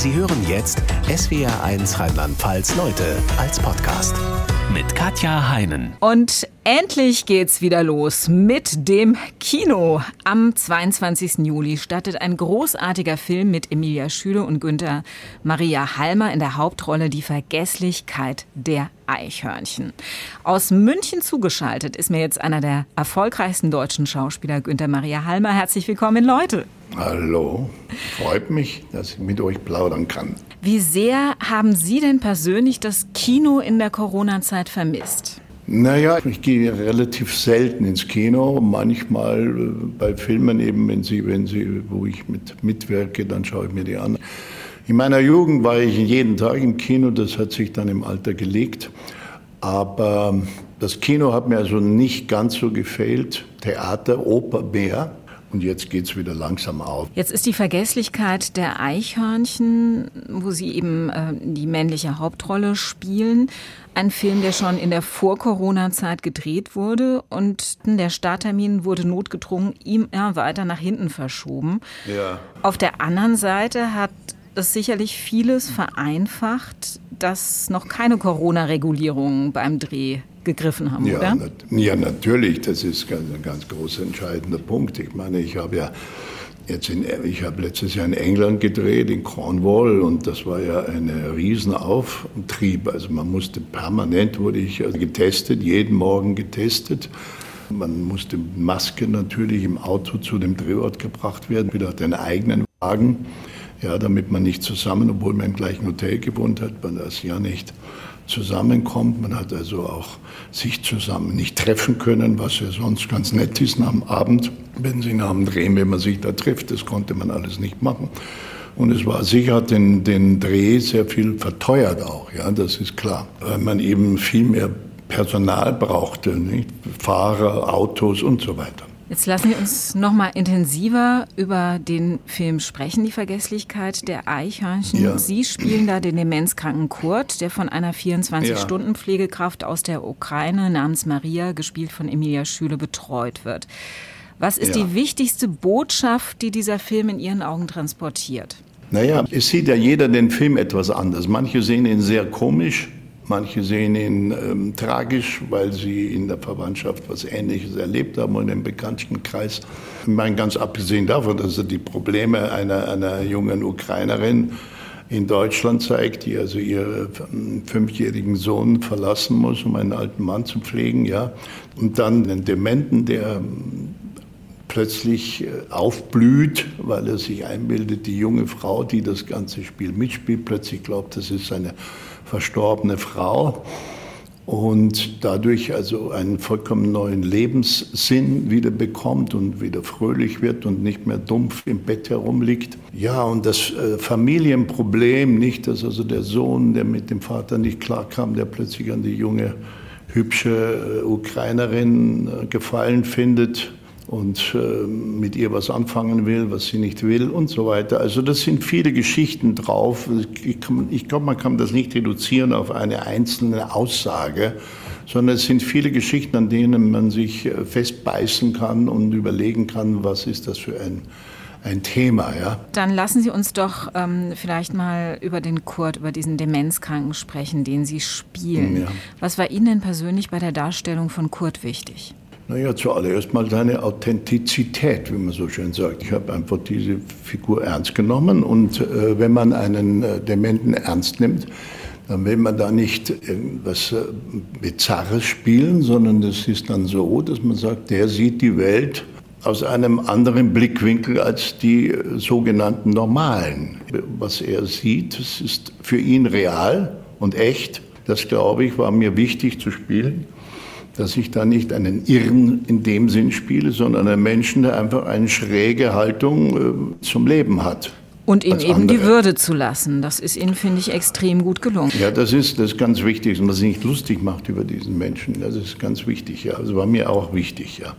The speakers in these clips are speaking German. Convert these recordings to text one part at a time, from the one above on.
Sie hören jetzt SWR1 Rheinland-Pfalz Leute als Podcast mit Katja Heinen. Und endlich geht's wieder los mit dem Kino. Am 22. Juli startet ein großartiger Film mit Emilia Schüle und Günther Maria Halmer in der Hauptrolle Die Vergesslichkeit der Eichhörnchen. Aus München zugeschaltet ist mir jetzt einer der erfolgreichsten deutschen Schauspieler, Günther Maria Halmer. Herzlich willkommen in Leute. Hallo, freut mich, dass ich mit euch plaudern kann. Wie sehr haben Sie denn persönlich das Kino in der Corona-Zeit vermisst? Naja, ich gehe relativ selten ins Kino. Manchmal äh, bei Filmen eben, wenn sie, wenn sie, wo ich mit, mitwirke, dann schaue ich mir die an. In meiner Jugend war ich jeden Tag im Kino, das hat sich dann im Alter gelegt. Aber das Kino hat mir also nicht ganz so gefehlt. Theater, Oper mehr. Und jetzt geht es wieder langsam auf. Jetzt ist die Vergesslichkeit der Eichhörnchen, wo Sie eben äh, die männliche Hauptrolle spielen, ein Film, der schon in der Vor-Corona-Zeit gedreht wurde und der Starttermin wurde notgedrungen immer weiter nach hinten verschoben. Ja. Auf der anderen Seite hat es sicherlich vieles vereinfacht, dass noch keine Corona-Regulierungen beim Dreh gegriffen haben, ja, oder? Nat ja, natürlich. Das ist ganz, ein ganz großer entscheidender Punkt. Ich meine, ich habe ja jetzt in, ich habe letztes Jahr in England gedreht, in Cornwall, und das war ja ein Riesenauftrieb. Also man musste permanent, wurde ich getestet, jeden Morgen getestet. Man musste Maske natürlich im Auto zu dem Drehort gebracht werden, wieder den eigenen Wagen, ja, damit man nicht zusammen, obwohl man im gleichen Hotel gewohnt hat, man das ja nicht zusammenkommt. Man hat also auch sich zusammen nicht treffen können, was ja sonst ganz nett ist am Abend, wenn Sie nach dem Drehen, wenn man sich da trifft. Das konnte man alles nicht machen. Und es war sicher den, den Dreh sehr viel verteuert auch, ja, das ist klar. Weil man eben viel mehr Personal brauchte, nicht? Fahrer, Autos und so weiter. Jetzt lassen wir uns noch mal intensiver über den Film sprechen, die Vergesslichkeit der Eichhörnchen. Ja. Sie spielen da den demenzkranken Kurt, der von einer 24-Stunden-Pflegekraft aus der Ukraine namens Maria, gespielt von Emilia Schüle, betreut wird. Was ist ja. die wichtigste Botschaft, die dieser Film in Ihren Augen transportiert? Naja, es sieht ja jeder den Film etwas anders. Manche sehen ihn sehr komisch, Manche sehen ihn ähm, tragisch, weil sie in der Verwandtschaft was Ähnliches erlebt haben und im Bekanntenkreis. Ich meine, ganz abgesehen davon, dass er die Probleme einer, einer jungen Ukrainerin in Deutschland zeigt, die also ihren fünfjährigen Sohn verlassen muss, um einen alten Mann zu pflegen, ja. Und dann den Dementen, der plötzlich äh, aufblüht, weil er sich einbildet, die junge Frau, die das ganze Spiel mitspielt, plötzlich glaubt, das ist seine verstorbene Frau und dadurch also einen vollkommen neuen Lebenssinn wieder bekommt und wieder fröhlich wird und nicht mehr dumpf im Bett herumliegt. Ja, und das äh, Familienproblem, nicht, dass also der Sohn, der mit dem Vater nicht klarkam, der plötzlich an die junge, hübsche äh, Ukrainerin äh, gefallen findet und äh, mit ihr was anfangen will, was sie nicht will und so weiter. Also das sind viele Geschichten drauf. Ich, ich glaube, man kann das nicht reduzieren auf eine einzelne Aussage, sondern es sind viele Geschichten, an denen man sich äh, festbeißen kann und überlegen kann, was ist das für ein ein Thema, ja. Dann lassen Sie uns doch ähm, vielleicht mal über den Kurt, über diesen Demenzkranken sprechen, den Sie spielen. Ja. Was war Ihnen denn persönlich bei der Darstellung von Kurt wichtig? Naja, zuallererst mal seine Authentizität, wie man so schön sagt. Ich habe einfach diese Figur ernst genommen und äh, wenn man einen äh, Dementen ernst nimmt, dann will man da nicht irgendwas äh, Bizarres spielen, sondern es ist dann so, dass man sagt, der sieht die Welt aus einem anderen Blickwinkel als die äh, sogenannten Normalen. Was er sieht, das ist für ihn real und echt. Das, glaube ich, war mir wichtig zu spielen dass ich da nicht einen Irren in dem Sinn spiele, sondern einen Menschen, der einfach eine schräge Haltung äh, zum Leben hat. Und ihm eben andere. die Würde zu lassen. Das ist Ihnen, finde ich, extrem gut gelungen. Ja, das ist, das ist ganz wichtig. Und man sich nicht lustig macht über diesen Menschen. Das ist ganz wichtig, ja. Das also war mir auch wichtig, ja.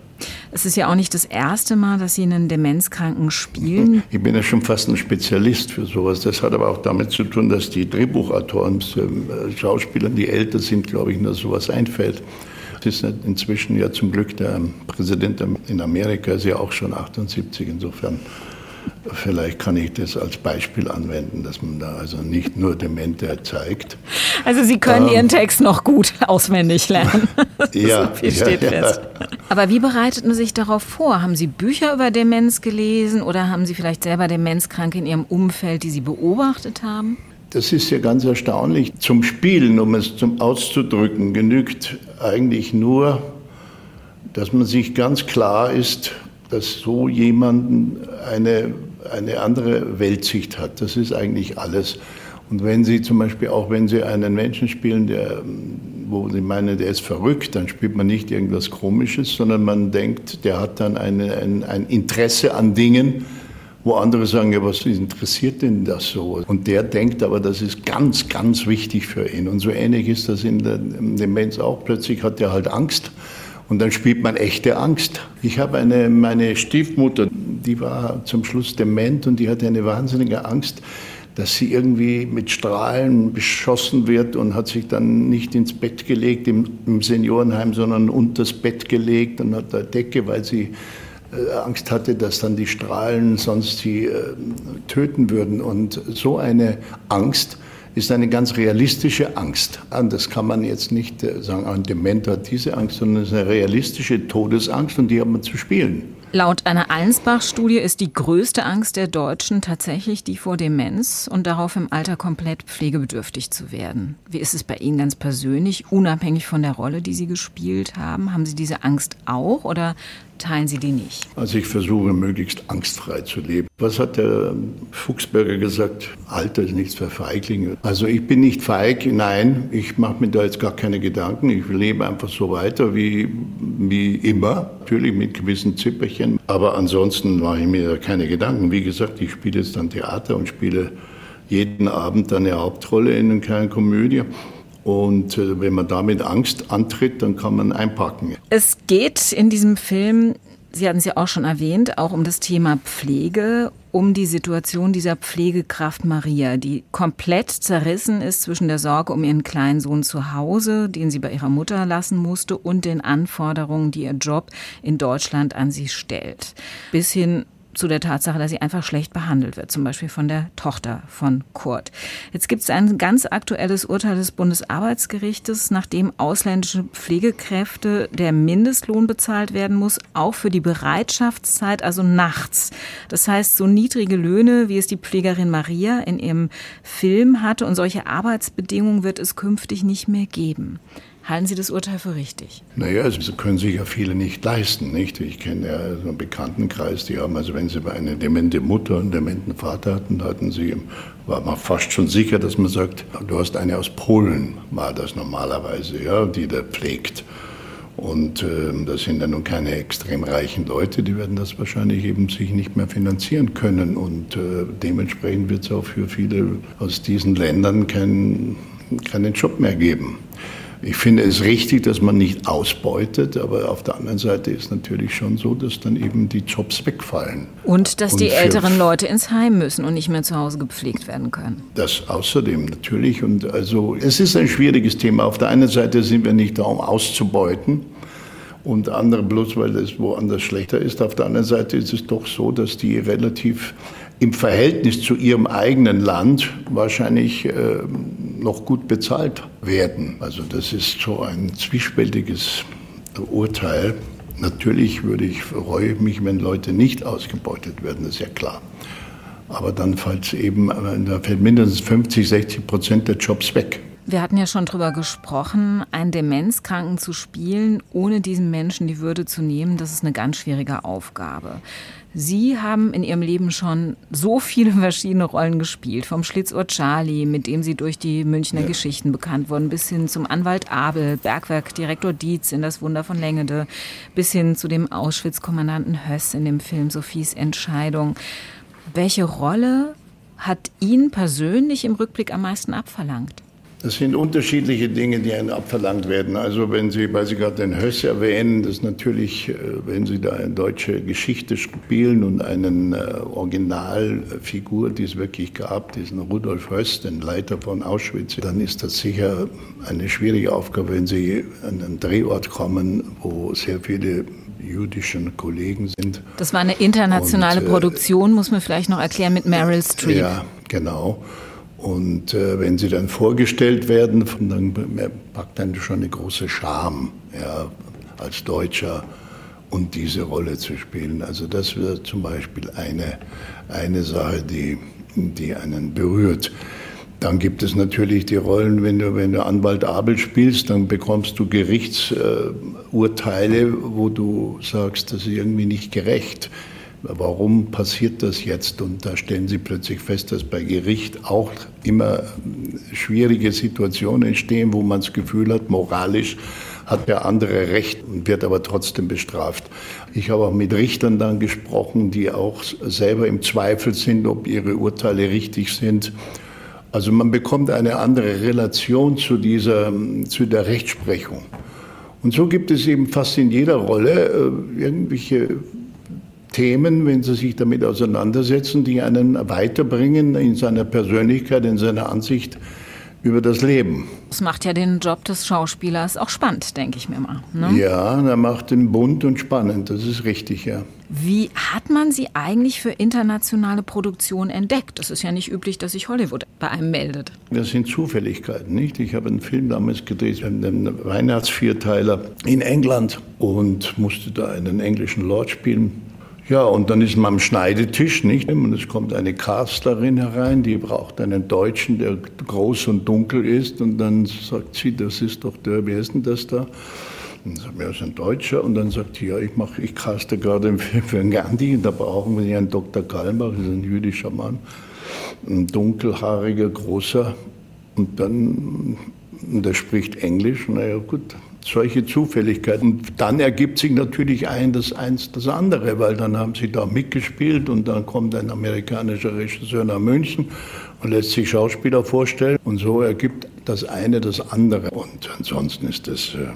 Es ist ja auch nicht das erste Mal, dass Sie einen Demenzkranken spielen. Ich bin ja schon fast ein Spezialist für sowas. Das hat aber auch damit zu tun, dass die Drehbuchautoren, äh, Schauspieler, die älter sind, glaube ich, nur sowas einfällt ist inzwischen ja zum Glück der Präsident in Amerika, ist ja auch schon 78. Insofern Vielleicht kann ich das als Beispiel anwenden, dass man da also nicht nur Demente zeigt. Also Sie können ähm, Ihren Text noch gut auswendig lernen. ja, so viel steht ja, fest. Ja. Aber wie bereiteten Sie sich darauf vor? Haben Sie Bücher über Demenz gelesen oder haben Sie vielleicht selber Demenzkranke in Ihrem Umfeld, die Sie beobachtet haben? Das ist ja ganz erstaunlich. Zum Spielen, um es zum auszudrücken, genügt eigentlich nur, dass man sich ganz klar ist, dass so jemand eine, eine andere Weltsicht hat. Das ist eigentlich alles. Und wenn Sie zum Beispiel auch, wenn Sie einen Menschen spielen, der, wo Sie meinen, der ist verrückt, dann spielt man nicht irgendwas Komisches, sondern man denkt, der hat dann eine, ein, ein Interesse an Dingen, wo andere sagen, ja, was interessiert denn das so? Und der denkt aber, das ist ganz, ganz wichtig für ihn. Und so ähnlich ist das in der Demenz auch. Plötzlich hat er halt Angst und dann spielt man echte Angst. Ich habe eine, meine Stiefmutter, die war zum Schluss dement und die hatte eine wahnsinnige Angst, dass sie irgendwie mit Strahlen beschossen wird und hat sich dann nicht ins Bett gelegt im, im Seniorenheim, sondern unter das Bett gelegt und hat eine Decke, weil sie Angst hatte, dass dann die Strahlen sonst sie äh, töten würden. Und so eine Angst ist eine ganz realistische Angst. Das kann man jetzt nicht äh, sagen, ein Dementer hat diese Angst, sondern es ist eine realistische Todesangst und die hat man zu spielen. Laut einer Allensbach-Studie ist die größte Angst der Deutschen tatsächlich die vor Demenz und darauf im Alter komplett pflegebedürftig zu werden. Wie ist es bei Ihnen ganz persönlich, unabhängig von der Rolle, die Sie gespielt haben? Haben Sie diese Angst auch oder teilen Sie die nicht? Also ich versuche möglichst angstfrei zu leben. Was hat der Fuchsberger gesagt? Alter ist nichts für Feiglinge. Also ich bin nicht feig, nein, ich mache mir da jetzt gar keine Gedanken. Ich lebe einfach so weiter wie, wie immer, natürlich mit gewissen Zipperchen. Aber ansonsten mache ich mir da keine Gedanken. Wie gesagt, ich spiele jetzt dann Theater und spiele jeden Abend eine Hauptrolle in einer kleinen Komödie. Und äh, wenn man damit Angst antritt, dann kann man einpacken. Es geht in diesem Film, Sie hatten es ja auch schon erwähnt, auch um das Thema Pflege, um die Situation dieser Pflegekraft Maria, die komplett zerrissen ist zwischen der Sorge um ihren kleinen Sohn zu Hause, den sie bei ihrer Mutter lassen musste, und den Anforderungen, die ihr Job in Deutschland an sie stellt. Bis hin zu der Tatsache, dass sie einfach schlecht behandelt wird, zum Beispiel von der Tochter von Kurt. Jetzt gibt es ein ganz aktuelles Urteil des Bundesarbeitsgerichtes, nachdem ausländische Pflegekräfte der Mindestlohn bezahlt werden muss, auch für die Bereitschaftszeit, also nachts. Das heißt, so niedrige Löhne, wie es die Pflegerin Maria in ihrem Film hatte und solche Arbeitsbedingungen wird es künftig nicht mehr geben. Halten Sie das Urteil für richtig? Naja, also das können sich ja viele nicht leisten. Nicht? Ich kenne ja so einen Bekanntenkreis, die haben, also wenn sie eine demente Mutter und einen dementen Vater hatten, hatten sie, war man fast schon sicher, dass man sagt, du hast eine aus Polen, war das normalerweise, ja, die da pflegt. Und äh, das sind ja nun keine extrem reichen Leute, die werden das wahrscheinlich eben sich nicht mehr finanzieren können. Und äh, dementsprechend wird es auch für viele aus diesen Ländern kein, keinen Job mehr geben. Ich finde es richtig, dass man nicht ausbeutet, aber auf der anderen Seite ist natürlich schon so, dass dann eben die Jobs wegfallen. Und dass und die älteren Leute ins Heim müssen und nicht mehr zu Hause gepflegt werden können. Das außerdem natürlich. Und also es ist ein schwieriges Thema. Auf der einen Seite sind wir nicht da, um auszubeuten und andere bloß, weil es woanders schlechter ist. Auf der anderen Seite ist es doch so, dass die relativ im Verhältnis zu ihrem eigenen Land wahrscheinlich äh, noch gut bezahlt werden. Also das ist so ein zwiespältiges Urteil. Natürlich würde ich, freue mich, wenn Leute nicht ausgebeutet werden, das ist ja klar. Aber dann fällt eben, da fällt mindestens 50, 60 Prozent der Jobs weg. Wir hatten ja schon darüber gesprochen, einen Demenzkranken zu spielen, ohne diesem Menschen die Würde zu nehmen, das ist eine ganz schwierige Aufgabe. Sie haben in Ihrem Leben schon so viele verschiedene Rollen gespielt, vom Schlitzohr Charlie, mit dem Sie durch die Münchner ja. Geschichten bekannt wurden, bis hin zum Anwalt Abel, Bergwerkdirektor Dietz in Das Wunder von Längede, bis hin zu dem Auschwitz-Kommandanten Höss in dem Film Sophies Entscheidung. Welche Rolle hat Ihnen persönlich im Rückblick am meisten abverlangt? Das sind unterschiedliche Dinge, die einem abverlangt werden. Also wenn Sie, weil Sie gerade den Höss erwähnen, das ist natürlich, äh, wenn Sie da eine deutsche Geschichte spielen und einen äh, Originalfigur, die es wirklich gab, diesen Rudolf Höss, den Leiter von Auschwitz, dann ist das sicher eine schwierige Aufgabe, wenn Sie an einen Drehort kommen, wo sehr viele jüdischen Kollegen sind. Das war eine internationale und, äh, Produktion, muss man vielleicht noch erklären, mit Meryl Streep. Ja, genau. Und äh, wenn sie dann vorgestellt werden, dann packt dann schon eine große Scham, ja, als Deutscher und diese Rolle zu spielen. Also das wäre zum Beispiel eine, eine Sache, die, die einen berührt. Dann gibt es natürlich die Rollen, wenn du, wenn du Anwalt Abel spielst, dann bekommst du Gerichtsurteile, äh, wo du sagst, das ist irgendwie nicht gerecht. Warum passiert das jetzt? Und da stellen sie plötzlich fest, dass bei Gericht auch immer schwierige Situationen entstehen, wo man das Gefühl hat, moralisch hat der andere Recht und wird aber trotzdem bestraft. Ich habe auch mit Richtern dann gesprochen, die auch selber im Zweifel sind, ob ihre Urteile richtig sind. Also man bekommt eine andere Relation zu dieser, zu der Rechtsprechung. Und so gibt es eben fast in jeder Rolle äh, irgendwelche Themen, wenn Sie sich damit auseinandersetzen, die einen weiterbringen in seiner Persönlichkeit, in seiner Ansicht über das Leben. Das macht ja den Job des Schauspielers auch spannend, denke ich mir mal. Ne? Ja, er macht ihn bunt und spannend, das ist richtig, ja. Wie hat man sie eigentlich für internationale Produktion entdeckt? Das ist ja nicht üblich, dass sich Hollywood bei einem meldet. Das sind Zufälligkeiten, nicht? Ich habe einen Film damals gedreht, einen Weihnachtsvierteiler in England und musste da einen englischen Lord spielen. Ja, und dann ist man am Schneidetisch, nicht? Und es kommt eine Castlerin herein, die braucht einen Deutschen, der groß und dunkel ist. Und dann sagt sie, das ist doch der, wer ist denn das da? Und sagt, er ist ein Deutscher. Und dann sagt sie, ja, ich, mach, ich caste gerade einen für einen Gandhi. Und da brauchen wir einen Dr. Kalmbach, das ist ein jüdischer Mann. Ein dunkelhaariger, großer. Und dann, der spricht Englisch. Naja, gut, solche Zufälligkeiten. Und dann ergibt sich natürlich ein das eins das andere, weil dann haben sie da mitgespielt und dann kommt ein amerikanischer Regisseur nach München und lässt sich Schauspieler vorstellen und so ergibt das eine das andere. Und ansonsten ist das äh,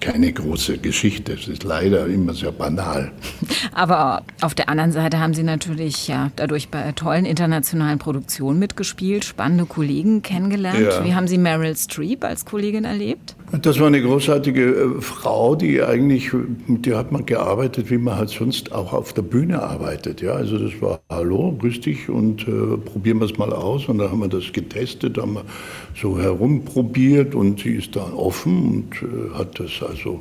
keine große Geschichte. Es ist leider immer sehr banal. Aber auf der anderen Seite haben Sie natürlich ja dadurch bei tollen internationalen Produktionen mitgespielt, spannende Kollegen kennengelernt. Ja. Wie haben Sie Meryl Streep als Kollegin erlebt? Das war eine großartige äh, Frau, die eigentlich, mit der hat man gearbeitet, wie man halt sonst auch auf der Bühne arbeitet. Ja, also das war Hallo, grüß dich und äh, probieren wir es mal aus. Und dann haben wir das getestet, haben wir so herumprobiert und sie ist da offen und äh, hat das also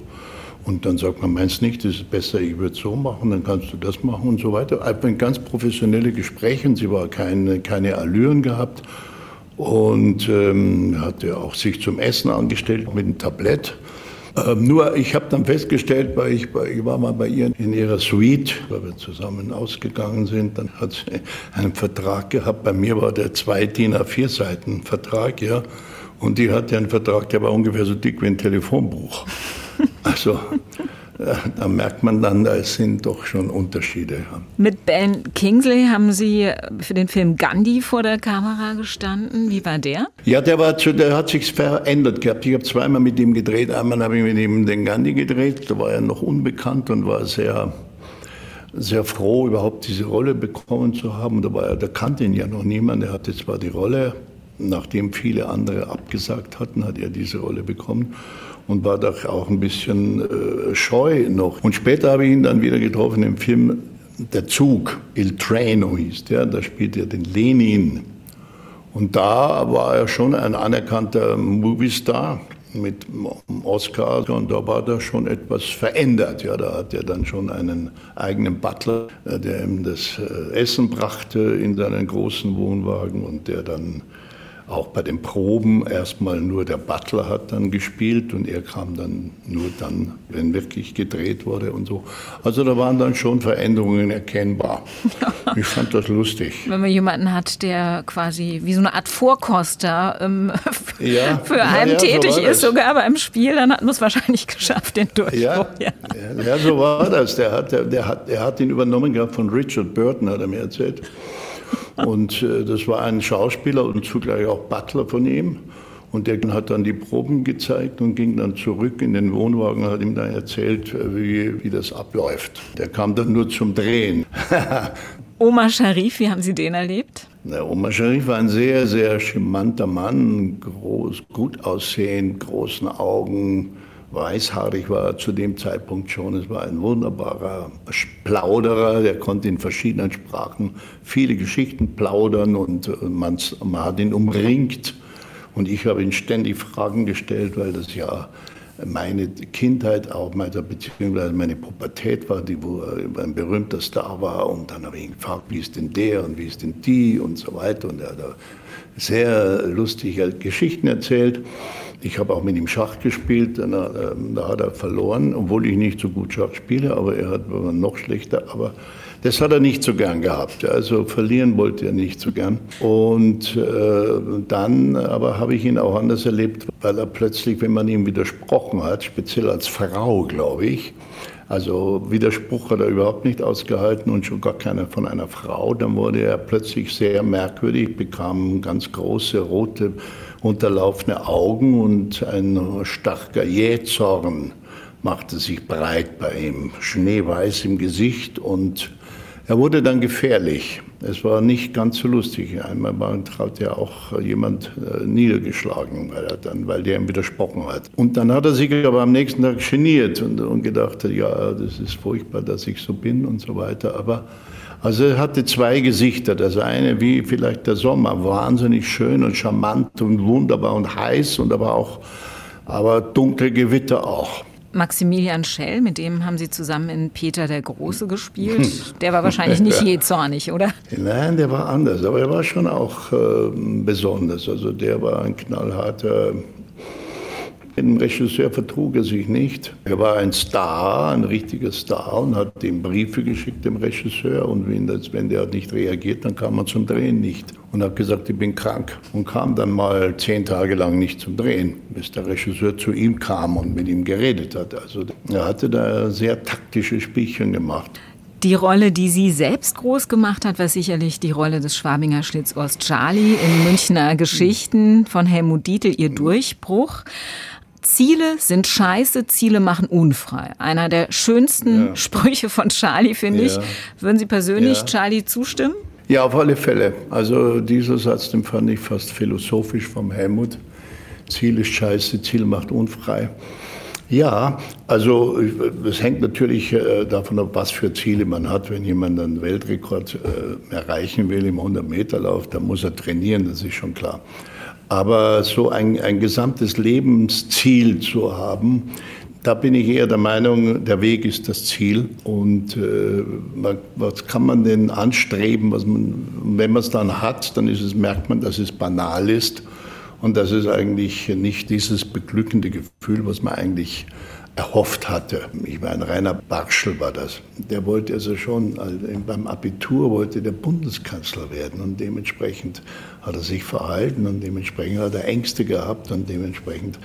und dann sagt man, meinst nicht, das ist besser, ich würde es so machen, dann kannst du das machen und so weiter. Ein ganz professionelle Gespräche sie war keine, keine Allüren gehabt und ähm, hatte auch sich zum Essen angestellt mit einem Tablett. Ähm, nur ich habe dann festgestellt, weil ich, ich, war mal bei ihr in ihrer Suite, weil wir zusammen ausgegangen sind, dann hat sie einen Vertrag gehabt. Bei mir war der zwei DIN A4 Seiten Vertrag, ja. Und die hatte einen Vertrag, der war ungefähr so dick wie ein Telefonbuch. Also da merkt man dann, da sind doch schon Unterschiede. Mit Ben Kingsley haben Sie für den Film Gandhi vor der Kamera gestanden. Wie war der? Ja, der, war der hat sich verändert gehabt. Ich habe zweimal mit ihm gedreht. Einmal habe ich mit ihm den Gandhi gedreht. Da war er noch unbekannt und war sehr sehr froh, überhaupt diese Rolle bekommen zu haben. Da, war er, da kannte ihn ja noch niemand. Er hatte zwar die Rolle, nachdem viele andere abgesagt hatten, hat er diese Rolle bekommen und war doch auch ein bisschen äh, scheu noch. Und später habe ich ihn dann wieder getroffen im Film Der Zug, Il Treno hieß der, da spielt er den Lenin. Und da war er schon ein anerkannter Moviestar mit Oscar und da war er schon etwas verändert. Ja, da hat er dann schon einen eigenen Butler, äh, der ihm das äh, Essen brachte in seinen großen Wohnwagen und der dann auch bei den Proben erstmal nur der Butler hat dann gespielt und er kam dann nur dann, wenn wirklich gedreht wurde und so. Also da waren dann schon Veränderungen erkennbar. Ich fand das lustig. Wenn man jemanden hat, der quasi wie so eine Art Vorkoster ähm, ja, für einen ja, tätig so ist, sogar beim Spiel, dann hat man es wahrscheinlich geschafft, den Durchbruch. Ja, ja. so war das. Der hat, der, der, hat, der hat ihn übernommen gehabt von Richard Burton, hat er mir erzählt. Und äh, das war ein Schauspieler und zugleich auch Butler von ihm. Und der hat dann die Proben gezeigt und ging dann zurück in den Wohnwagen und hat ihm dann erzählt, äh, wie, wie das abläuft. Der kam dann nur zum Drehen. Omar Sharif, wie haben Sie den erlebt? Der Omar Sharif war ein sehr, sehr charmanter Mann, groß, gut aussehend, großen Augen, weißhaarig war er zu dem Zeitpunkt schon. Es war ein wunderbarer Plauderer, der konnte in verschiedenen Sprachen viele Geschichten plaudern und man, man hat ihn umringt. Und ich habe ihn ständig Fragen gestellt, weil das ja meine Kindheit auch, meine, beziehungsweise meine Pubertät war, die wo ein berühmter Star war. Und dann habe ich ihn gefragt, wie ist denn der und wie ist denn die und so weiter. Und er hat sehr lustige Geschichten erzählt. Ich habe auch mit ihm Schach gespielt, da, da hat er verloren, obwohl ich nicht so gut Schach spiele, aber er hat, war noch schlechter. Aber das hat er nicht so gern gehabt. Also verlieren wollte er nicht so gern. Und äh, dann aber habe ich ihn auch anders erlebt, weil er plötzlich, wenn man ihm widersprochen hat, speziell als Frau, glaube ich, also Widerspruch hat er überhaupt nicht ausgehalten und schon gar keiner von einer Frau. Dann wurde er plötzlich sehr merkwürdig, bekam ganz große rote unterlaufene Augen und ein starker Jähzorn machte sich breit bei ihm, schneeweiß im Gesicht und er wurde dann gefährlich. Es war nicht ganz so lustig. Einmal war, hat ja auch jemand äh, niedergeschlagen, weil, er dann, weil der ihm widersprochen hat. Und dann hat er sich aber am nächsten Tag geniert und, und gedacht, ja, das ist furchtbar, dass ich so bin und so weiter. Aber also er hatte zwei Gesichter. Das eine wie vielleicht der Sommer, wahnsinnig schön und charmant und wunderbar und heiß und aber auch aber dunkle Gewitter auch. Maximilian Schell, mit dem haben Sie zusammen in Peter der Große gespielt. Der war wahrscheinlich nicht je zornig, oder? Nein, der war anders, aber er war schon auch äh, besonders. Also der war ein knallharter mit dem Regisseur vertrug er sich nicht. Er war ein Star, ein richtiger Star und hat ihm Briefe geschickt, dem Regisseur. Und wenn, das, wenn der nicht reagiert, dann kam man zum Drehen nicht. Und hat gesagt, ich bin krank. Und kam dann mal zehn Tage lang nicht zum Drehen, bis der Regisseur zu ihm kam und mit ihm geredet hat. Also er hatte da sehr taktische Spielchen gemacht. Die Rolle, die sie selbst groß gemacht hat, war sicherlich die Rolle des Schwabinger Schlitzohrs Charlie in Münchner Geschichten von Helmut Dietl, ihr Durchbruch. Ziele sind scheiße, Ziele machen unfrei. Einer der schönsten ja. Sprüche von Charlie, finde ja. ich. Würden Sie persönlich ja. Charlie zustimmen? Ja, auf alle Fälle. Also dieser Satz, den fand ich fast philosophisch vom Helmut. Ziel ist scheiße, Ziel macht unfrei. Ja, also es hängt natürlich äh, davon ab, was für Ziele man hat. Wenn jemand einen Weltrekord äh, erreichen will im 100-Meter-Lauf, dann muss er trainieren, das ist schon klar. Aber so ein, ein gesamtes Lebensziel zu haben, da bin ich eher der Meinung, der Weg ist das Ziel. Und äh, was kann man denn anstreben? Was man, wenn man es dann hat, dann es, merkt man, dass es banal ist und dass es eigentlich nicht dieses beglückende Gefühl, was man eigentlich erhofft hatte. Ich meine, Rainer Barschel war das. Der wollte also schon, also beim Abitur wollte der Bundeskanzler werden und dementsprechend hat er sich verhalten und dementsprechend hat er Ängste gehabt und dementsprechend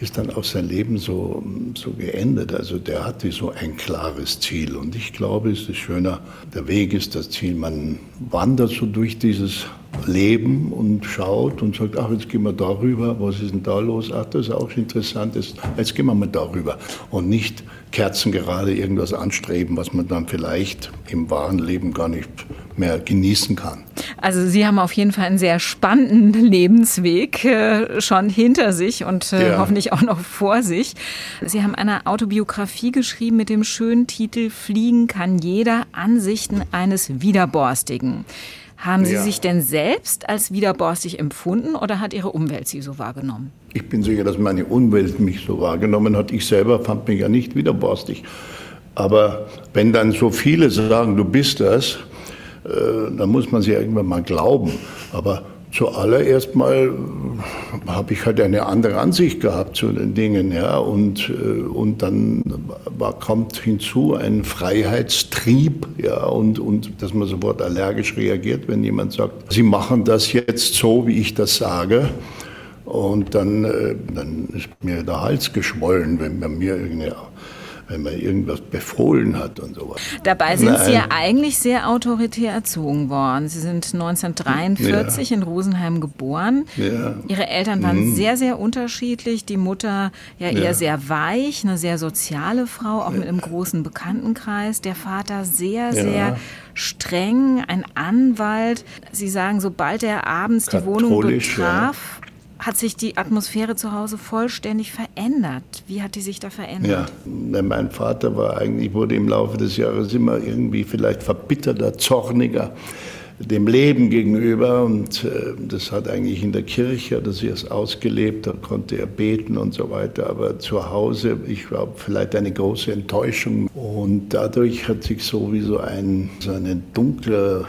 ist dann auch sein Leben so, so geendet. Also der hatte so ein klares Ziel und ich glaube, es ist schöner, der Weg ist das Ziel. Man wandert so durch dieses leben und schaut und sagt, ach, jetzt gehen wir darüber, was ist denn da los? Ach, das ist auch interessant, jetzt gehen wir mal darüber. Und nicht kerzengerade irgendwas anstreben, was man dann vielleicht im wahren Leben gar nicht mehr genießen kann. Also Sie haben auf jeden Fall einen sehr spannenden Lebensweg äh, schon hinter sich und äh, ja. hoffentlich auch noch vor sich. Sie haben eine Autobiografie geschrieben mit dem schönen Titel Fliegen kann jeder Ansichten eines Widerborstigen. Haben Sie ja. sich denn selbst als widerborstig empfunden oder hat Ihre Umwelt Sie so wahrgenommen? Ich bin sicher, dass meine Umwelt mich so wahrgenommen hat. Ich selber fand mich ja nicht widerborstig. Aber wenn dann so viele sagen, du bist das, äh, dann muss man sie irgendwann mal glauben. Aber Zuallererst mal habe ich halt eine andere Ansicht gehabt zu den Dingen, ja, und, äh, und dann war, kommt hinzu ein Freiheitstrieb, ja, und, und dass man sofort allergisch reagiert, wenn jemand sagt, Sie machen das jetzt so, wie ich das sage. Und dann, äh, dann ist mir der Hals geschwollen, wenn man mir irgendeine wenn man irgendwas befohlen hat und sowas. Dabei sind Nein. Sie ja eigentlich sehr autoritär erzogen worden. Sie sind 1943 ja. in Rosenheim geboren. Ja. Ihre Eltern waren mhm. sehr, sehr unterschiedlich. Die Mutter ja eher ja. sehr weich, eine sehr soziale Frau, auch mit einem großen Bekanntenkreis. Der Vater sehr, sehr streng, ein Anwalt. Sie sagen, sobald er abends die Wohnung betraf, hat sich die Atmosphäre zu Hause vollständig verändert. Wie hat die sich da verändert? Ja, mein Vater war eigentlich, wurde im Laufe des Jahres immer irgendwie vielleicht verbitterter, zorniger dem Leben gegenüber und äh, das hat eigentlich in der Kirche, dass er es ausgelebt, da konnte er beten und so weiter, aber zu Hause, ich glaube, vielleicht eine große Enttäuschung und dadurch hat sich sowieso ein, so eine dunkle,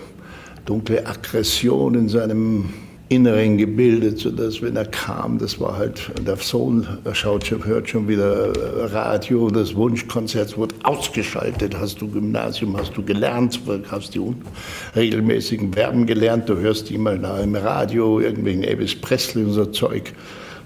dunkle Aggression in seinem Inneren gebildet, sodass wenn er kam, das war halt, der Sohn schaut schon, hört schon wieder Radio, das Wunschkonzert wurde ausgeschaltet, hast du Gymnasium, hast du gelernt, hast die unregelmäßigen Verben gelernt, du hörst immer da im Radio irgendwelchen Elvis Presley und so Zeug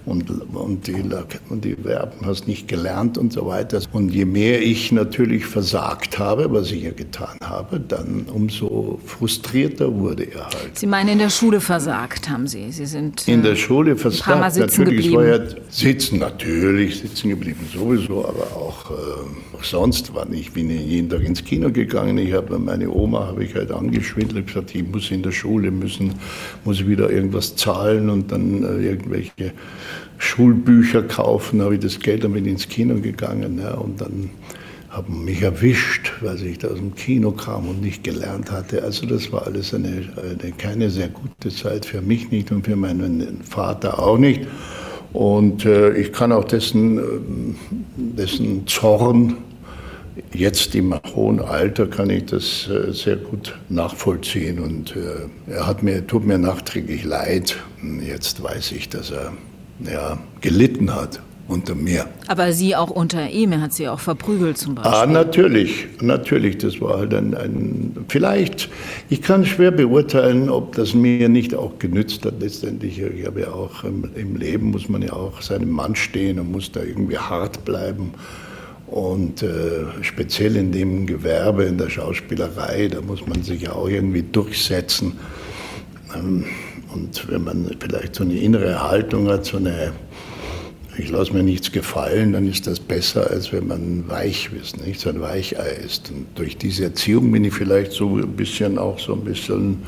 und, und, die, und die Verben hast nicht gelernt und so weiter. Und je mehr ich natürlich versagt habe, was ich ja getan habe, dann umso frustrierter wurde er halt. Sie meinen, in der Schule versagt haben Sie? Sie sind in der Schule versagt. Ein paar Mal sitzen natürlich, geblieben. ja sitzen, natürlich sitzen geblieben sowieso, aber auch, äh, auch sonst war ich bin jeden Tag ins Kino gegangen. Ich habe meine Oma habe ich halt angeschwindelt, gesagt, ich muss in der Schule müssen, muss wieder irgendwas zahlen und dann äh, irgendwelche Schulbücher kaufen, habe ich das Geld damit ins Kino gegangen. Ja, und dann haben mich erwischt, weil ich da aus dem Kino kam und nicht gelernt hatte. Also das war alles eine, eine keine sehr gute Zeit für mich nicht und für meinen Vater auch nicht. Und äh, ich kann auch dessen, äh, dessen Zorn, jetzt im hohen Alter, kann ich das äh, sehr gut nachvollziehen. Und äh, er hat mir, tut mir nachträglich leid. Jetzt weiß ich, dass er ja, gelitten hat unter mir. Aber Sie auch unter ihm, er hat Sie auch verprügelt zum Beispiel. Ah, natürlich, natürlich, das war halt ein, ein, vielleicht, ich kann schwer beurteilen, ob das mir nicht auch genützt hat letztendlich. Ich habe ja auch im, im Leben, muss man ja auch seinem Mann stehen und muss da irgendwie hart bleiben. Und äh, speziell in dem Gewerbe, in der Schauspielerei, da muss man sich ja auch irgendwie durchsetzen. Ähm, und wenn man vielleicht so eine innere Haltung hat, so eine, ich lasse mir nichts gefallen, dann ist das besser, als wenn man weich ist, nicht so ein Weichei ist. Und durch diese Erziehung bin ich vielleicht so ein bisschen auch so ein bisschen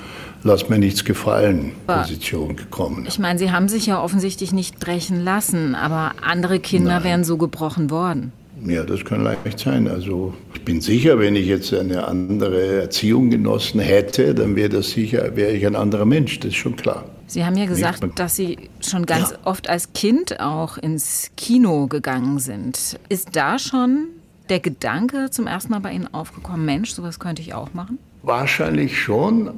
lass mir nichts gefallen Position gekommen. Ich meine, Sie haben sich ja offensichtlich nicht brechen lassen, aber andere Kinder Nein. wären so gebrochen worden. Ja, das kann leicht sein. Also ich bin sicher, wenn ich jetzt eine andere Erziehung genossen hätte, dann wäre das sicher, wäre ich ein anderer Mensch. Das ist schon klar. Sie haben ja gesagt, dass Sie schon ganz ja. oft als Kind auch ins Kino gegangen sind. Ist da schon der Gedanke zum ersten Mal bei Ihnen aufgekommen, Mensch, sowas könnte ich auch machen? Wahrscheinlich schon,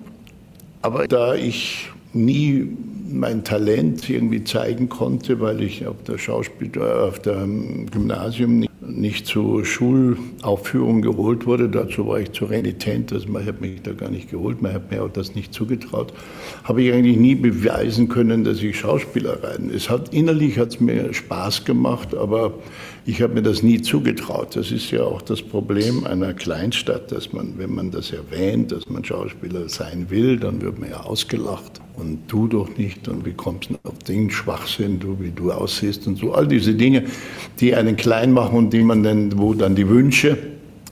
aber da ich nie mein Talent irgendwie zeigen konnte, weil ich auf der Schauspiel auf dem Gymnasium nicht zur Schulaufführung geholt wurde. Dazu war ich zu renitent, also man hat mich da gar nicht geholt, man hat mir auch das nicht zugetraut. Habe ich eigentlich nie beweisen können, dass ich Schauspieler rein. Es hat innerlich hat es mir Spaß gemacht, aber ich habe mir das nie zugetraut. Das ist ja auch das Problem einer Kleinstadt, dass man, wenn man das erwähnt, dass man Schauspieler sein will, dann wird man ja ausgelacht. Und du doch nicht und wie kommst du auf den Schwachsinn, du, wie du aussiehst und so. All diese Dinge, die einen klein machen und die man dann, wo dann die Wünsche,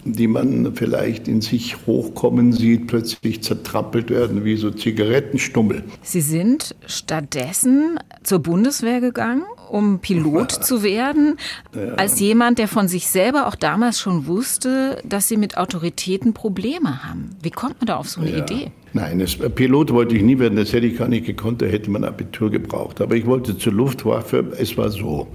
die man vielleicht in sich hochkommen sieht, plötzlich zertrappelt werden wie so Zigarettenstummel. Sie sind stattdessen zur Bundeswehr gegangen, um Pilot zu werden, ja. als jemand, der von sich selber auch damals schon wusste, dass Sie mit Autoritäten Probleme haben. Wie kommt man da auf so eine ja. Idee? Nein, das, Pilot wollte ich nie werden, das hätte ich gar nicht gekonnt, da hätte man Abitur gebraucht. Aber ich wollte zur Luftwaffe, es war so.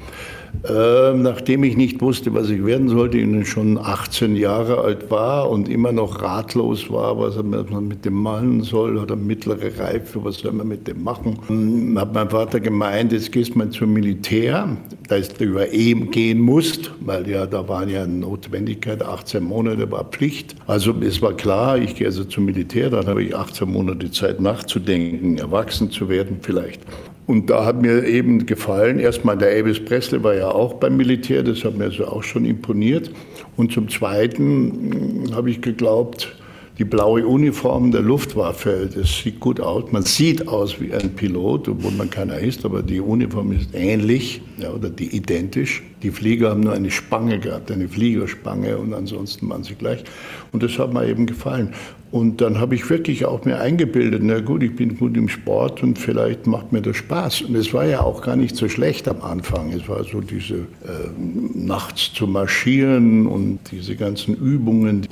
Äh, nachdem ich nicht wusste, was ich werden sollte, und schon 18 Jahre alt war und immer noch ratlos war, was man mit dem machen soll, oder mittlere Reife, was soll man mit dem machen, hat mein Vater gemeint, jetzt gehst du mal zum Militär, da ist du über eben gehen musst, weil ja da war ja Notwendigkeit, 18 Monate war Pflicht. Also es war klar, ich gehe also zum Militär, dann habe ich 18 Monate Zeit nachzudenken, erwachsen zu werden vielleicht. Und da hat mir eben gefallen, erstmal der Elvis Presley war ja auch beim Militär, das hat mir also auch schon imponiert. Und zum Zweiten hm, habe ich geglaubt, die blaue Uniform der Luftwaffe, das sieht gut aus. Man sieht aus wie ein Pilot, obwohl man keiner ist, aber die Uniform ist ähnlich ja, oder die identisch. Die Flieger haben nur eine Spange gehabt, eine Fliegerspange und ansonsten waren sie gleich. Und das hat mir eben gefallen. Und dann habe ich wirklich auch mir eingebildet, na gut, ich bin gut im Sport und vielleicht macht mir das Spaß. Und es war ja auch gar nicht so schlecht am Anfang. Es war so diese äh, nachts zu marschieren und diese ganzen Übungen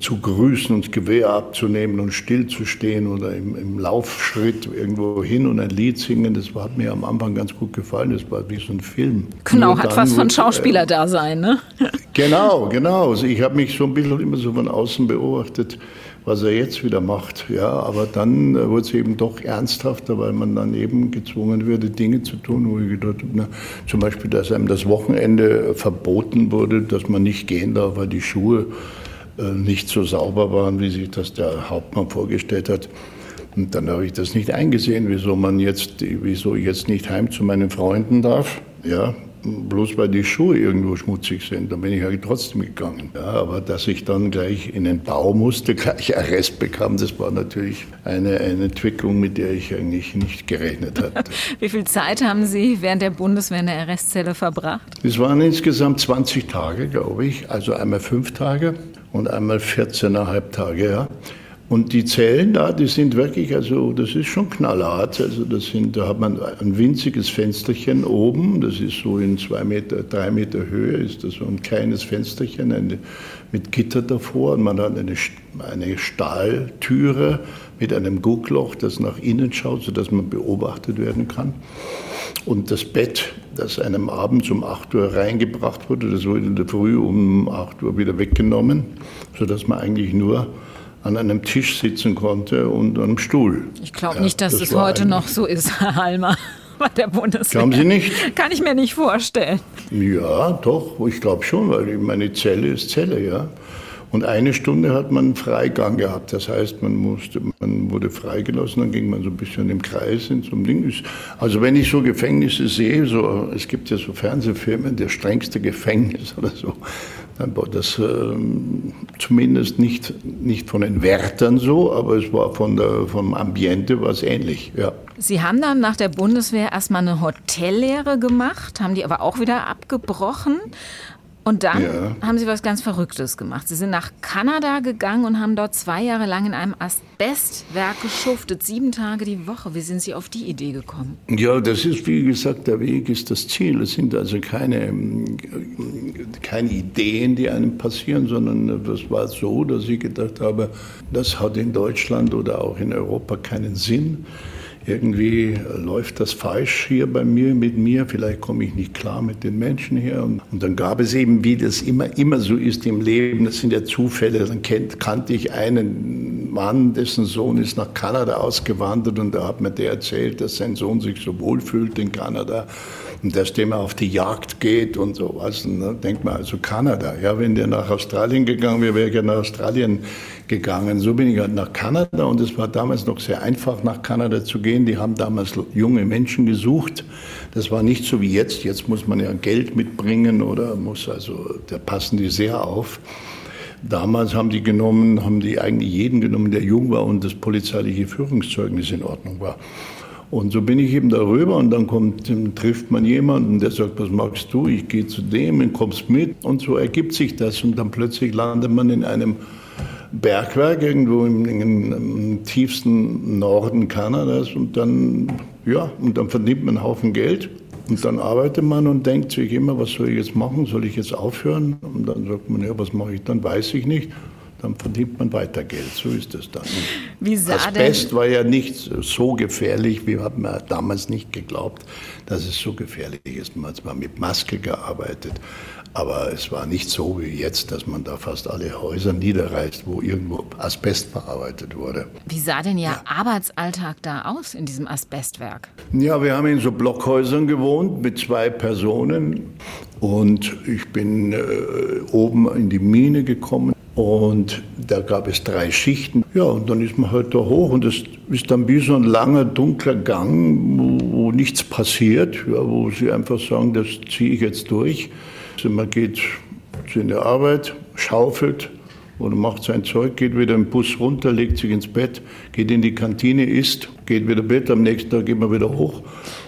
zu grüßen und das Gewehr abzunehmen und stillzustehen oder im, im Laufschritt irgendwo hin und ein Lied singen. Das hat mir am Anfang ganz gut gefallen. Das war wie so ein Film. Genau, hat was von Schauspieler da sein, ne? Genau, genau. Ich habe mich so ein bisschen immer so von außen beobachtet was er jetzt wieder macht. Ja, aber dann äh, wurde es eben doch ernsthafter, weil man dann eben gezwungen würde, Dinge zu tun, wo ich gedacht habe, na, zum Beispiel, dass einem das Wochenende verboten wurde, dass man nicht gehen darf, weil die Schuhe äh, nicht so sauber waren, wie sich das der Hauptmann vorgestellt hat. Und dann habe ich das nicht eingesehen, wieso man jetzt, wieso ich jetzt nicht heim zu meinen Freunden darf. Ja, bloß weil die Schuhe irgendwo schmutzig sind, dann bin ich halt trotzdem gegangen. Ja, aber dass ich dann gleich in den Bau musste, gleich Arrest bekam, das war natürlich eine, eine Entwicklung, mit der ich eigentlich nicht gerechnet hatte. Wie viel Zeit haben Sie während der Bundeswehr in der Arrestzelle verbracht? Es waren insgesamt 20 Tage, glaube ich. Also einmal fünf Tage und einmal 14,5 Tage. Ja. Und die Zellen da, die sind wirklich, also das ist schon knallhart. Also das sind, da hat man ein winziges Fensterchen oben, das ist so in zwei Meter, drei Meter Höhe, ist das so ein kleines Fensterchen eine, mit Gitter davor. Und man hat eine, eine Stahltüre mit einem Guckloch, das nach innen schaut, sodass man beobachtet werden kann. Und das Bett, das einem abends um 8 Uhr reingebracht wurde, das wurde in der Früh um 8 Uhr wieder weggenommen, sodass man eigentlich nur an einem Tisch sitzen konnte und einem Stuhl. Ich glaube nicht, dass das es heute noch so ist, Herr Halmer. Bei der Bundeswehr. Glauben Sie nicht? Kann ich mir nicht vorstellen. Ja, doch, ich glaube schon, weil meine Zelle ist Zelle, ja. Und eine Stunde hat man Freigang gehabt. Das heißt, man, musste, man wurde freigelassen, dann ging man so ein bisschen im Kreis in so einem Ding. Also wenn ich so Gefängnisse sehe, so, es gibt ja so Fernsehfilme, der strengste Gefängnis oder so, dann war das äh, zumindest nicht, nicht von den Wärtern so, aber es war von der, vom Ambiente was ähnlich, ja. Sie haben dann nach der Bundeswehr erstmal eine Hotellehre gemacht, haben die aber auch wieder abgebrochen. Und dann ja. haben Sie was ganz Verrücktes gemacht. Sie sind nach Kanada gegangen und haben dort zwei Jahre lang in einem Asbestwerk geschuftet, sieben Tage die Woche. Wie sind Sie auf die Idee gekommen? Ja, das ist, wie gesagt, der Weg ist das Ziel. Es sind also keine, keine Ideen, die einem passieren, sondern das war so, dass ich gedacht habe, das hat in Deutschland oder auch in Europa keinen Sinn irgendwie läuft das falsch hier bei mir, mit mir, vielleicht komme ich nicht klar mit den Menschen hier. Und, und, dann gab es eben, wie das immer, immer so ist im Leben, das sind ja Zufälle, dann kennt, kannte ich einen Mann, dessen Sohn ist nach Kanada ausgewandert und da hat mir der erzählt, dass sein Sohn sich so wohl fühlt in Kanada und dass der auf die Jagd geht und sowas. Und dann denkt man also Kanada. Ja, wenn der nach Australien gegangen wäre, wäre er nach Australien gegangen. So bin ich halt nach Kanada und es war damals noch sehr einfach, nach Kanada zu gehen. Die haben damals junge Menschen gesucht. Das war nicht so wie jetzt. Jetzt muss man ja Geld mitbringen oder muss also, da passen die sehr auf. Damals haben die genommen, haben die eigentlich jeden genommen, der jung war und das polizeiliche Führungszeugnis in Ordnung war. Und so bin ich eben darüber und dann kommt, trifft man jemanden, der sagt, was magst du? Ich gehe zu dem und kommst mit und so ergibt sich das und dann plötzlich landet man in einem Bergwerk irgendwo im, im, im, tiefsten Norden Kanadas und dann, ja, und dann verdient man einen Haufen Geld und dann arbeitet man und denkt sich immer, was soll ich jetzt machen? Soll ich jetzt aufhören? Und dann sagt man, ja, was mache ich dann? Weiß ich nicht. Dann verdient man weiter Geld. So ist es dann. Wie sah Asbest war ja nicht so gefährlich. Wir haben ja damals nicht geglaubt, dass es so gefährlich ist. Man hat zwar mit Maske gearbeitet, aber es war nicht so wie jetzt, dass man da fast alle Häuser niederreißt, wo irgendwo Asbest verarbeitet wurde. Wie sah denn Ihr ja. Arbeitsalltag da aus in diesem Asbestwerk? Ja, wir haben in so Blockhäusern gewohnt mit zwei Personen und ich bin äh, oben in die Mine gekommen. Und da gab es drei Schichten. Ja, und dann ist man halt da hoch und es ist dann wie so ein langer, dunkler Gang, wo, nichts passiert, ja, wo sie einfach sagen, das ziehe ich jetzt durch. Also man geht in die Arbeit, schaufelt oder macht sein Zeug, geht wieder im Bus runter, legt sich ins Bett, geht in die Kantine, isst, geht wieder Bett, am nächsten Tag geht man wieder hoch.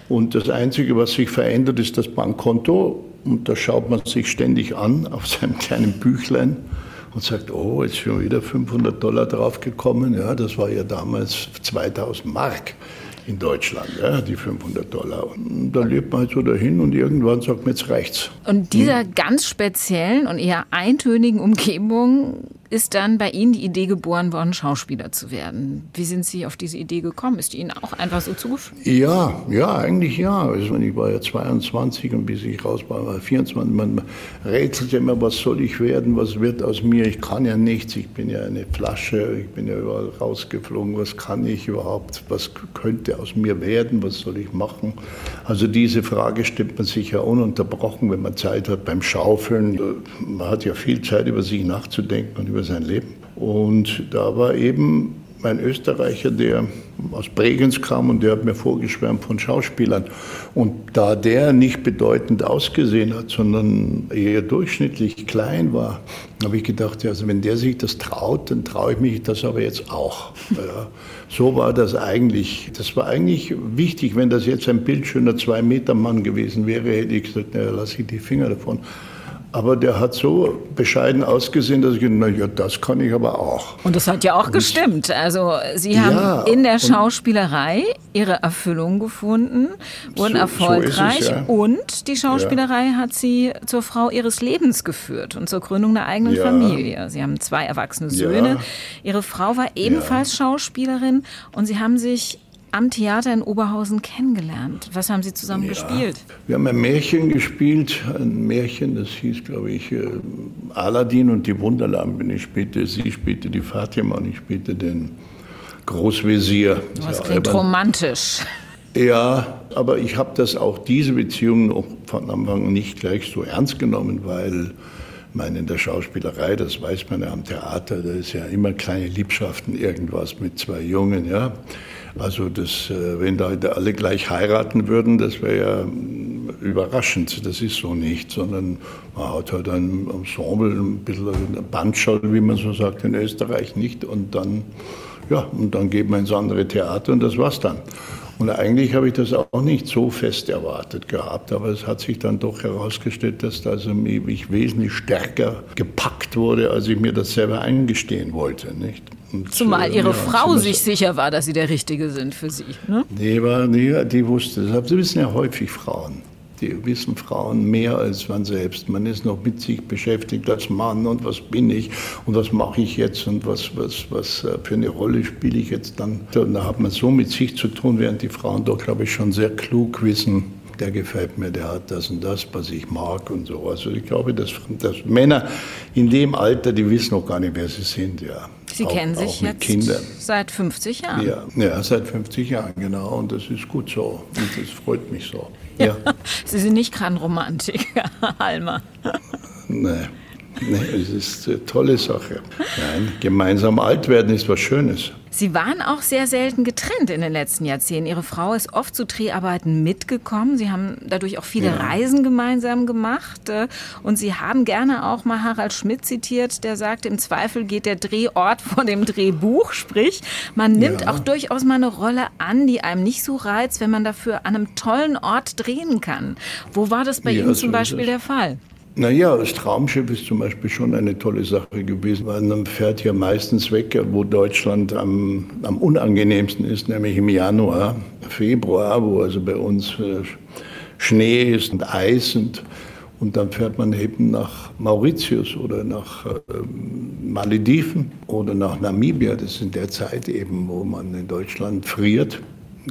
Und das Einzige, was sich verändert, ist das Bankkonto. Und da schaut man sich ständig an auf seinem kleinen Büchlein und sagt, oh, jetzt schon wieder 500 Dollar draufgekommen. Ja, das war ja damals 2000 Mark in Deutschland, ja, die 500 Dollar. Und da lebt man halt so dahin und irgendwann sagt man, jetzt reicht's. Und dieser hm. ganz speziellen und eher eintönigen Umgebung ist dann bei Ihnen die Idee geboren worden, Schauspieler zu werden. Wie sind Sie auf diese Idee gekommen? Ist die Ihnen auch einfach so zugefügt? Ja, ja, eigentlich ja. Ich war ja 22 und bis ich raus war, war 24. Man rätselt ja immer, was soll ich werden, was wird aus mir? Ich kann ja nichts, ich bin ja eine Flasche, ich bin ja überall rausgeflogen. Was kann ich überhaupt? Was könnte aus mir werden? Was soll ich machen? Also diese Frage stellt man sich ja ununterbrochen, wenn man Zeit hat beim Schaufeln. Man hat ja viel Zeit, über sich nachzudenken und über über sein Leben. Und da war eben mein Österreicher, der aus Bregenz kam und der hat mir vorgeschwärmt von Schauspielern. Und da der nicht bedeutend ausgesehen hat, sondern eher durchschnittlich klein war, habe ich gedacht, also wenn der sich das traut, dann traue ich mich das aber jetzt auch. Ja, so war das eigentlich. Das war eigentlich wichtig. Wenn das jetzt ein bildschöner Zwei-Meter-Mann gewesen wäre, hätte ich gesagt, naja, lass ich die Finger davon. Aber der hat so bescheiden ausgesehen, dass ich gedacht na ja, das kann ich aber auch. Und das hat ja auch und gestimmt. Also Sie haben ja, in der Schauspielerei Ihre Erfüllung gefunden, wurden so, erfolgreich so es, ja. und die Schauspielerei ja. hat Sie zur Frau Ihres Lebens geführt und zur Gründung einer eigenen Familie. Sie haben zwei erwachsene Söhne. Ihre Frau war ebenfalls Schauspielerin und Sie haben sich am Theater in Oberhausen kennengelernt. Was haben Sie zusammen ja, gespielt? Wir haben ein Märchen gespielt, ein Märchen, das hieß, glaube ich, äh, Aladdin und die Wunderlampe. Ich spielte, sie spielte die Fatima und ich spielte den Großvezier. Das klingt albern. romantisch. Ja, aber ich habe das auch, diese Beziehung von Anfang an nicht gleich so ernst genommen, weil meine, in der Schauspielerei, das weiß man ja am Theater, da ist ja immer kleine Liebschaften, irgendwas mit zwei Jungen, ja. Also das, äh, wenn da alle gleich heiraten würden, das wäre ja mm, überraschend. Das ist so nicht, sondern man hat halt ein Ensemble, ein bisschen ein Bandschall, wie man so sagt in Österreich, nicht. Und dann, ja, und dann geht man ins andere Theater und das war's dann. Und eigentlich habe ich das auch nicht so fest erwartet gehabt, aber es hat sich dann doch herausgestellt, dass das also mich wesentlich stärker gepackt wurde, als ich mir das selber eingestehen wollte. Nicht? Und, Zumal Ihre ja, Frau sich sicher war, dass Sie der Richtige sind für Sie. Ne? Nee, war, nee, die wusste das. Sie wissen ja häufig Frauen. Die wissen Frauen mehr als man selbst. Man ist noch mit sich beschäftigt als Mann und was bin ich und was mache ich jetzt und was, was, was äh, für eine Rolle spiele ich jetzt dann. Und da hat man so mit sich zu tun, während die Frauen doch, glaube ich, schon sehr klug wissen, der gefällt mir, der hat das und das, was ich mag und so. Also ich glaube, dass, dass Männer in dem Alter, die wissen noch gar nicht, wer sie sind, ja. Sie auch, kennen sich jetzt Kindern. seit 50 Jahren. Ja, ja, seit 50 Jahren, genau. Und das ist gut so. Und das freut mich so. Ja. Sie sind nicht gerade Romantiker, Alma. Nee. Nee, es ist eine tolle Sache. Nein, gemeinsam alt werden ist was Schönes. Sie waren auch sehr selten getrennt in den letzten Jahrzehnten. Ihre Frau ist oft zu Dreharbeiten mitgekommen. Sie haben dadurch auch viele ja. Reisen gemeinsam gemacht. Äh, und Sie haben gerne auch mal Harald Schmidt zitiert, der sagt, im Zweifel geht der Drehort vor dem Drehbuch. Sprich, man nimmt ja. auch durchaus mal eine Rolle an, die einem nicht so reizt, wenn man dafür an einem tollen Ort drehen kann. Wo war das bei ja, Ihnen zum Beispiel der Fall? Naja, das Traumschiff ist zum Beispiel schon eine tolle Sache gewesen, weil man fährt ja meistens weg, wo Deutschland am, am unangenehmsten ist, nämlich im Januar, Februar, wo also bei uns äh, Schnee ist und Eis und, und dann fährt man eben nach Mauritius oder nach äh, Malediven oder nach Namibia. Das ist in der Zeit eben, wo man in Deutschland friert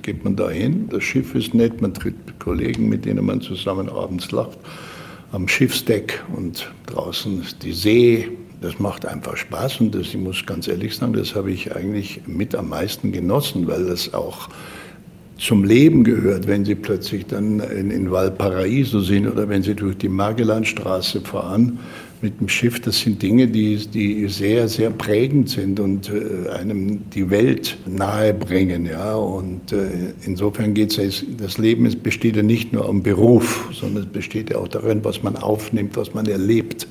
geht man dahin. Das Schiff ist nett, man trifft Kollegen, mit denen man zusammen abends lacht am Schiffsdeck und draußen die See. Das macht einfach Spaß und das, ich muss ganz ehrlich sagen, das habe ich eigentlich mit am meisten genossen, weil das auch zum Leben gehört, wenn Sie plötzlich dann in, in Valparaiso sind oder wenn Sie durch die Magellanstraße fahren mit dem Schiff. Das sind Dinge, die, die sehr, sehr prägend sind und äh, einem die Welt nahebringen. Ja? Und äh, insofern geht es, das Leben es besteht ja nicht nur am Beruf, sondern es besteht ja auch darin, was man aufnimmt, was man erlebt.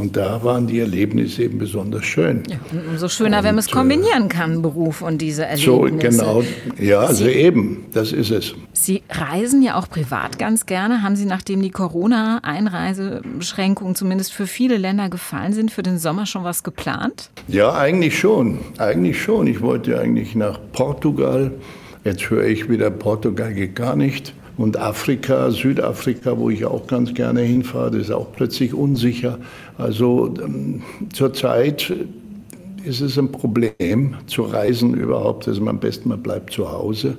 Und da waren die Erlebnisse eben besonders schön. Ja, umso schöner, und, wenn man es kombinieren kann, Beruf und diese Erlebnisse. So, genau. Ja, also Sie, eben, das ist es. Sie reisen ja auch privat ganz gerne. Haben Sie, nachdem die Corona-Einreisebeschränkungen zumindest für viele Länder gefallen sind, für den Sommer schon was geplant? Ja, eigentlich schon. Eigentlich schon. Ich wollte eigentlich nach Portugal. Jetzt höre ich wieder, Portugal geht gar nicht. Und Afrika, Südafrika, wo ich auch ganz gerne hinfahre, das ist auch plötzlich unsicher. Also ähm, zurzeit ist es ein Problem zu reisen überhaupt. Also am besten man bleibt zu Hause.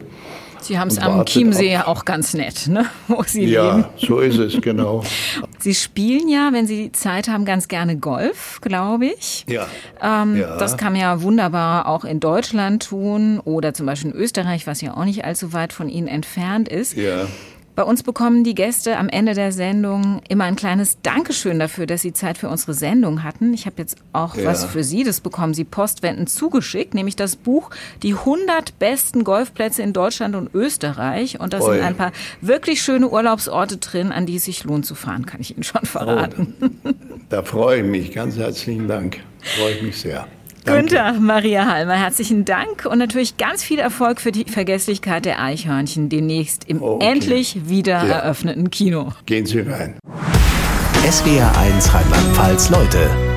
Sie haben es am Chiemsee ja auch ganz nett, ne? wo Sie ja, leben. Ja, so ist es, genau. Sie spielen ja, wenn Sie Zeit haben, ganz gerne Golf, glaube ich. Ja. Ähm, ja. Das kann man ja wunderbar auch in Deutschland tun oder zum Beispiel in Österreich, was ja auch nicht allzu weit von Ihnen entfernt ist. Ja. Bei uns bekommen die Gäste am Ende der Sendung immer ein kleines Dankeschön dafür, dass sie Zeit für unsere Sendung hatten. Ich habe jetzt auch ja. was für Sie. Das bekommen Sie postwendend zugeschickt, nämlich das Buch Die 100 besten Golfplätze in Deutschland und Österreich. Und da sind ein paar wirklich schöne Urlaubsorte drin, an die es sich lohnt zu fahren, kann ich Ihnen schon verraten. Oh, da freue ich mich. Ganz herzlichen Dank. Freue ich mich sehr. Günther, Maria Halmer, herzlichen Dank und natürlich ganz viel Erfolg für die Vergesslichkeit der Eichhörnchen demnächst im okay. endlich wieder ja. eröffneten Kino. Gehen Sie rein. SWR 1 Rheinland-Pfalz, Leute.